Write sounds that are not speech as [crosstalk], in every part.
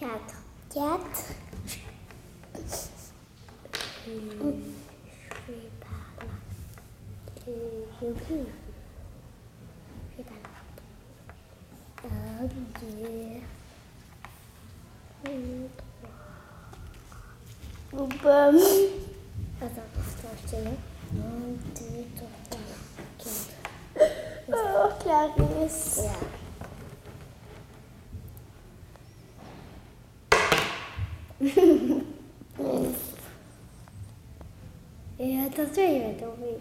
4. 4. Je vais par là. J'ai oublié. Je vais par là. Un, deux, Ou pas. Attends, attends, je te laisse. Un, deux, trois, quatre. Oh, Clarisse. Là. [laughs] Et attention, il va tomber.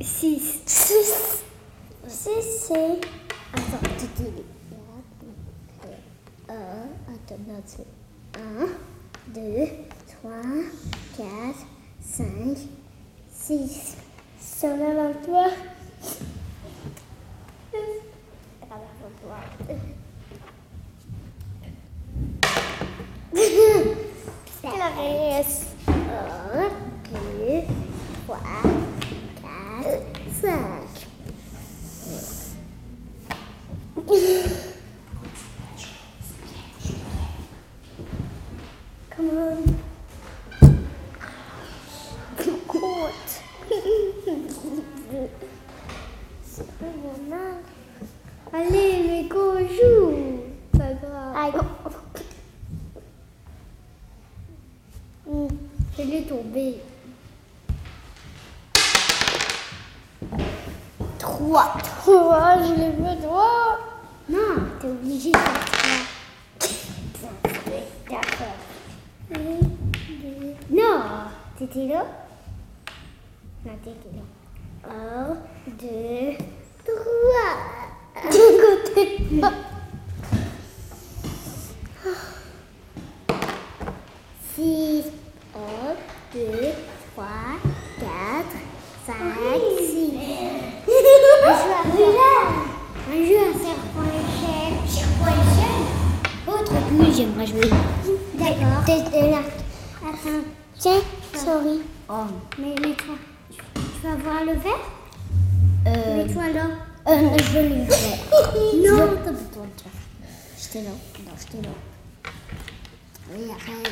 Six. Six. Six, c'est... Attends, tu dis... Un, attends, non, c'est... Un, deux, trois, quatre, cinq, six. 123. is a, two, one. est tombé. 3. 3, je l'ai fait 3. Non, t'es obligé de faire 3. D'accord. Non, t'étais là Non, t'étais là. 1, 2, 3. Du côté. Mais mets-toi. Tu, tu vas voir le verre Euh, Mets-toi là. euh, je vais lui faire. Non. t'as toi. J'étais là. Non, j'étais là. Oui, regarde.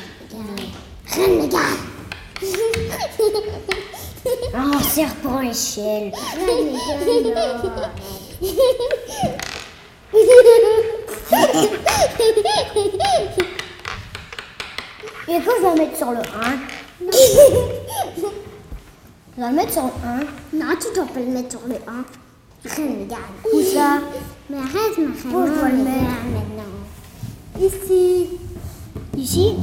Reine, regarde. Oh, serpent échelle. Et quand je vais le mettre sur le 1 [laughs] Je vais le mettre sur le 1. Non, tu dois pas le mettre sur le 1. Reine, regarde. Où ça Mais arrête, ma reine. Où je dois le mettre regarde maintenant. Ici. Ici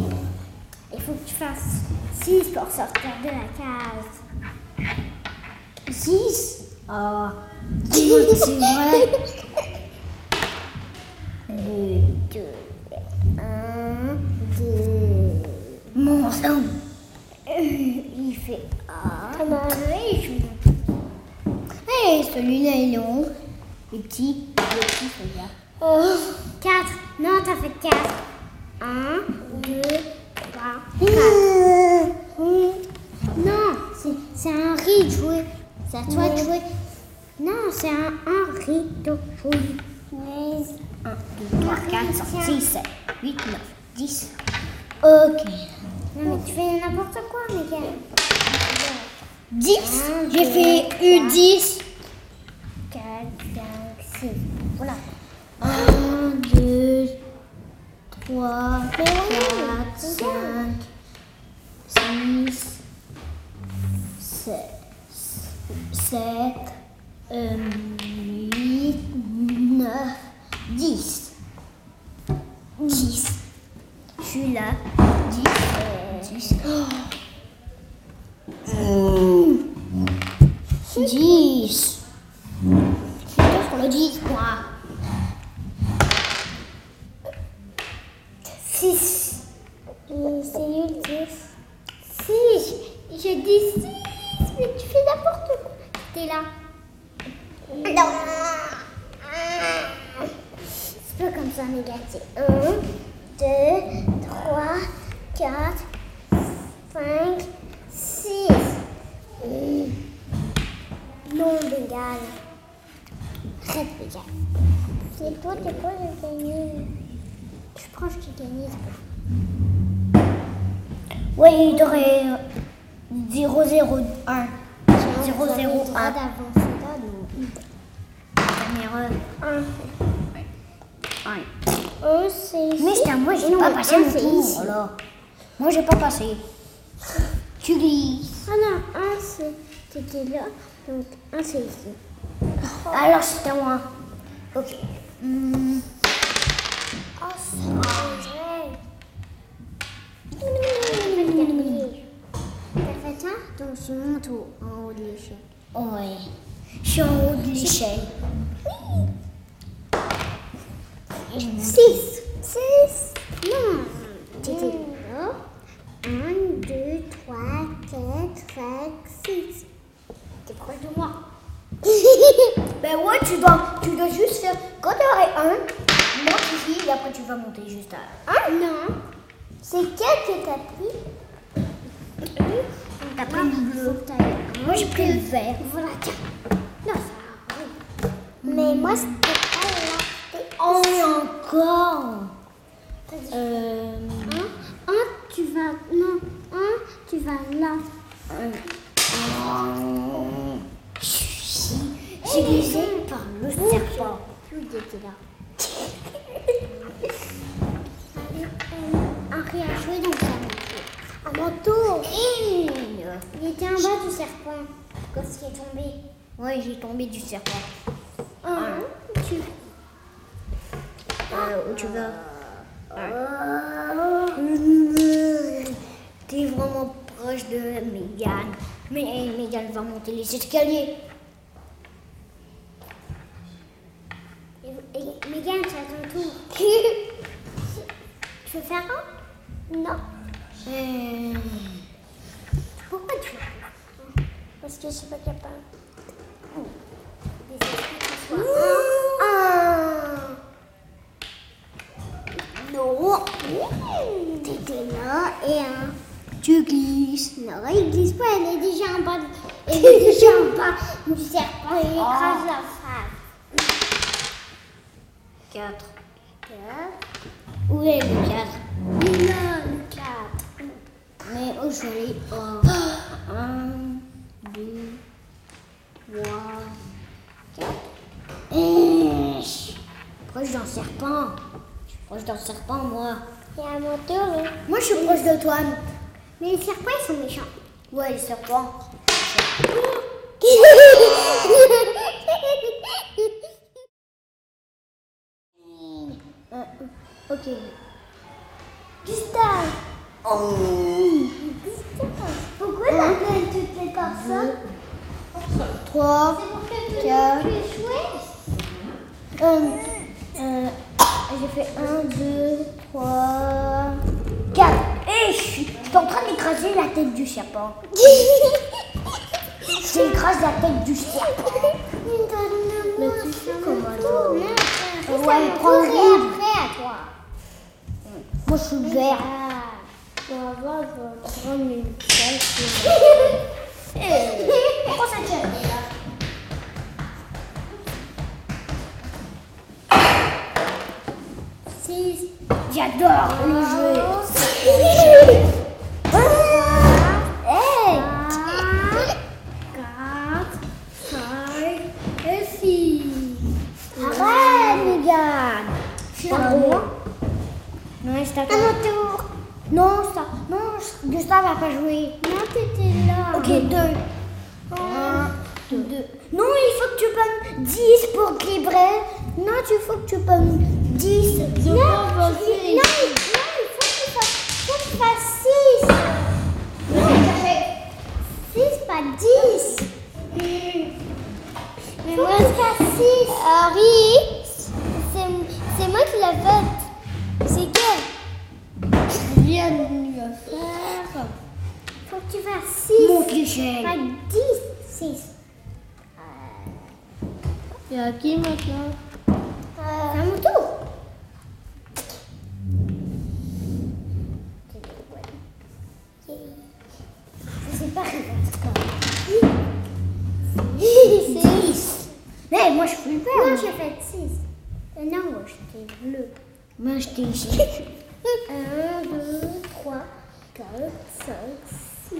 Il faut que tu fasses 6 pour sortir de la case. 6 Oh, c'est vrai. [laughs] 2. 2. 1, 2. Mon sang. Il fait A. Comment Oui, je Celui-là est long. Le petit. Le petit, celui-là. Oh. 4. Non, t'as fait 4. 1, 2, 3, 4. Non, c'est- un riz de jouer. C'est à toi de jouer. Non, c'est un, un riz de jouer. 1, 2, 3, 4, 5, 6, 7, 8, 9, 10. Ok. Non, mais tu fais n'importe quoi, Miguel. 10. Un, J'ai fait trois. U10. 4, 5, 6. Voilà. 1, 2, 3, 4, 5, 6. C'est eu 10. 6. J'ai dit 6. Mais tu fais n'importe quoi. T'es là. Non. C'est pas comme ça, Miguel. C'est 1, 2, 3, 4, 5, 6. Non, Miguel. très bien. C'est toi, t'es quoi, j'ai gagné Je que j'ai gagné. Oui, il t'aurait 0, 0, 1. 0, 0, 1. d'avancer là, non Dernière heure. Un. 1. Un, c'est ici. Mais c'est à moi, j'ai pas passé un, mon tour. alors. Moi, j'ai pas passé. Tu glisses. Ah non, un, c'était là. Donc, un, c'est ici. Alors, à moi. Ok. Hmm. Oh. T'as fait ça Donc, je monte en haut de l'échelle. Ouais. Je suis en haut de l'échelle. 6. 6. Non. Là. 1, 2, 3, 4, 5, 6. T'es proche de moi. Ben ouais, tu dois, tu dois juste faire. Quand tu aurais un, monte ici et après tu vas monter juste à. Ah non. C'est quel que t'as pris T'as pris le bleu. Moi, j'ai pris le vert. Voilà, tiens. Non, ça. Mais moi, c'était pas là. Oh, encore. Il était en bas du serpent. Quand il est tombé. Ouais, j'ai tombé du serpent. Un, tu. Euh, où tu vas T'es vraiment proche de Megan. Mais Megan va monter les escaliers. Mégane, c'est à ton tour. [laughs] tu veux faire un? Non. Pourquoi tu veux Parce que je suis pas capable. Un. Non. T'étais là et un. tu glisses. Non, il glisse pas, elle est déjà en bas. Elle est déjà en bas du serpent il écrase la face. 4. Quatre. Où est le 4 Il est là, le quatre. Mais vais aller 1, 2, 3, 4. Proche d'un serpent. Je suis proche d'un serpent, moi. À mon tour, là. Moi, je suis proche de toi. Mais les serpents, ils sont méchants. Ouais, les serpents. [laughs] [laughs] Euh, ok. Gustave. Oh. 3, 4, euh, j'ai fait 1, 2, 3, 4. Et je suis en train d'écraser la tête du serpent. [laughs] J'écrase la tête du serpent. Mais tu sais comment elle On va me prendre après à toi. Mmh. Moi je suis vert. On va je vais prendre une [laughs] tête. J'adore le jeu. Non, c'est à. Non, ça, non, Gustave n'a pas joué. Non, t'étais là. Ok, deux. Un, deux. deux. Non, il faut que tu pommes 10 pour Libret. Non, il faut que tu pommes 10. Non, non, il- non, il faut que tu fasses, faut que tu fasses six. Six, pas dix. Mais moi, je fais six. Harry, c'est c'est moi qui l'ai faite. C'est Je viens de le faire. Faut que tu fasses six. Mon cliché. Pas dix. Six. Et à qui maintenant? Moi, peur. Non, j'ai fait 6. Non, moi, j'étais bleu. Moi, je t'ai 1, 2, 3, 4, 5, 6.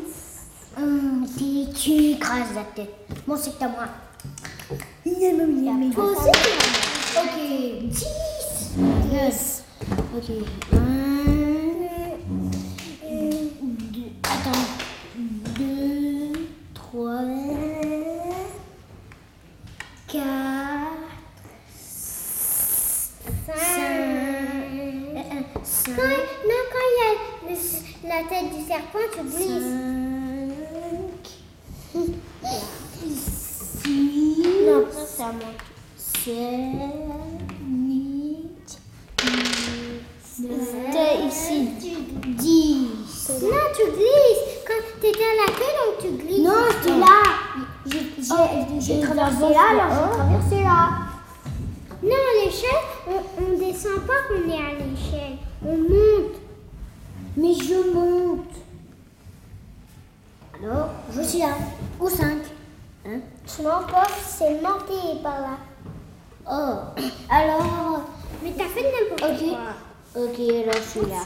Hum, tu, écrases la tête. Bon, c'est à moi. Toi aussi, Ok, 10. Yes. Ok. 1, 2, attends. 2, 3, 4, 5, 5, Quand, non, quand il y a le- la tête du serpent, tu glisses. 6, Non, ça, c'est à moi. 7, 8, 9, ici, 10. Non, tu glisses. Quand tu étais à la queue, donc tu glisses. Non, j'étais là. J'ai- j'ai traversé là, alors j'ai traversé là. Non, l'échelle, on, on descend pas quand on est à l'échelle. On monte. Mais je monte. Alors, je suis là. Au 5. Hein? Je m'en c'est monté par là. Oh, [coughs] alors. Mais t'as fait n'importe Ok. quoi. Ok, alors je suis là.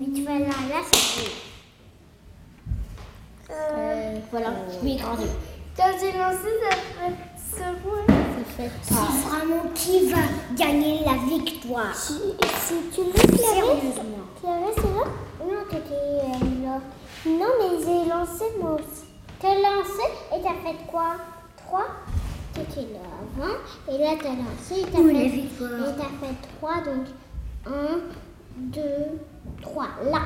Mais tu vas là, là, c'est. Euh, voilà, je vais écraser. Quand j'ai lancé, ça fait ce point. C'est vraiment qui va gagner la victoire. Si, si tu veux, Clarisse. Clarisse, c'est là Non, t'étais euh, là. Non, mais j'ai lancé moi aussi. T'as lancé et t'as fait quoi? 3 T'étais là avant et là t'as lancé et t'as Où fait, et t'as fait 3 donc 1, 2, 3 là.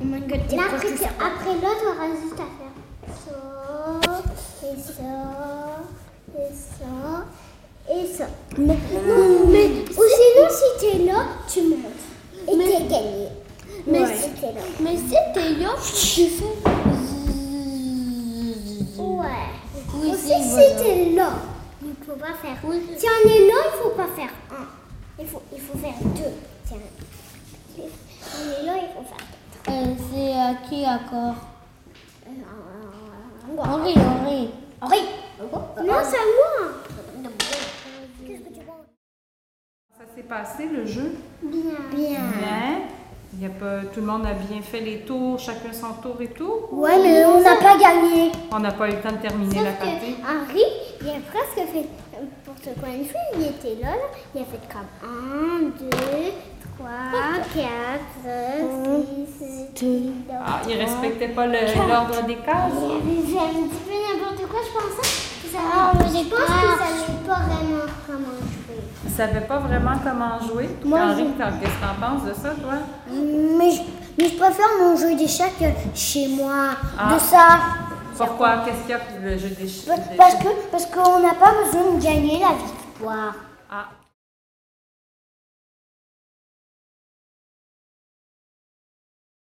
Oh my god, Là, après, après là, tu auras juste à faire ça, et ça, et ça, et ça. Mais, Mais, ou sinon, si tu es là, tu montes. Et tu gagné. Mais Ouais. si t'es là. Mais si t'es là, tu fais. Ouais. Oui, Aussi, si voilà. tu es là, il ne faut pas faire. Oui. Si on est là, il ne faut pas faire un. Il faut, il faut faire deux. Tiens. On est là, il faut faire deux. Euh, c'est à qui accord Euh, Henri, Henri. Henri Non, c'est à moi. Qu'est-ce que tu penses Ça s'est passé le jeu? Bien. Bien. bien. Il y a pas, tout le monde a bien fait les tours, chacun son tour et tout? Ouais, mais on n'a pas gagné. On n'a pas eu le temps de terminer la Sauf partie. que Henri, il a presque fait n'importe quoi une fois. Il était là, là. il a fait comme 1, 2, 3, 4, 6, 7, Ah, il respectait pas le- l'ordre des cases? Il avait fait un petit peu n'importe quoi, je pensais. ça- Ah, j'ai je pas vraiment comment jouer. Il savait pas vraiment comment jouer? Moi, Henri, qu'est-ce que t'en penses de ça, toi? Mais je, mais je préfère mon jeu d'échecs chez moi. Ah. De ça. Pourquoi? Qu'est-ce qu'il y a pour le jeu des Pa- Parce parce qu'on n'a pas besoin de gagner la victoire. Ah,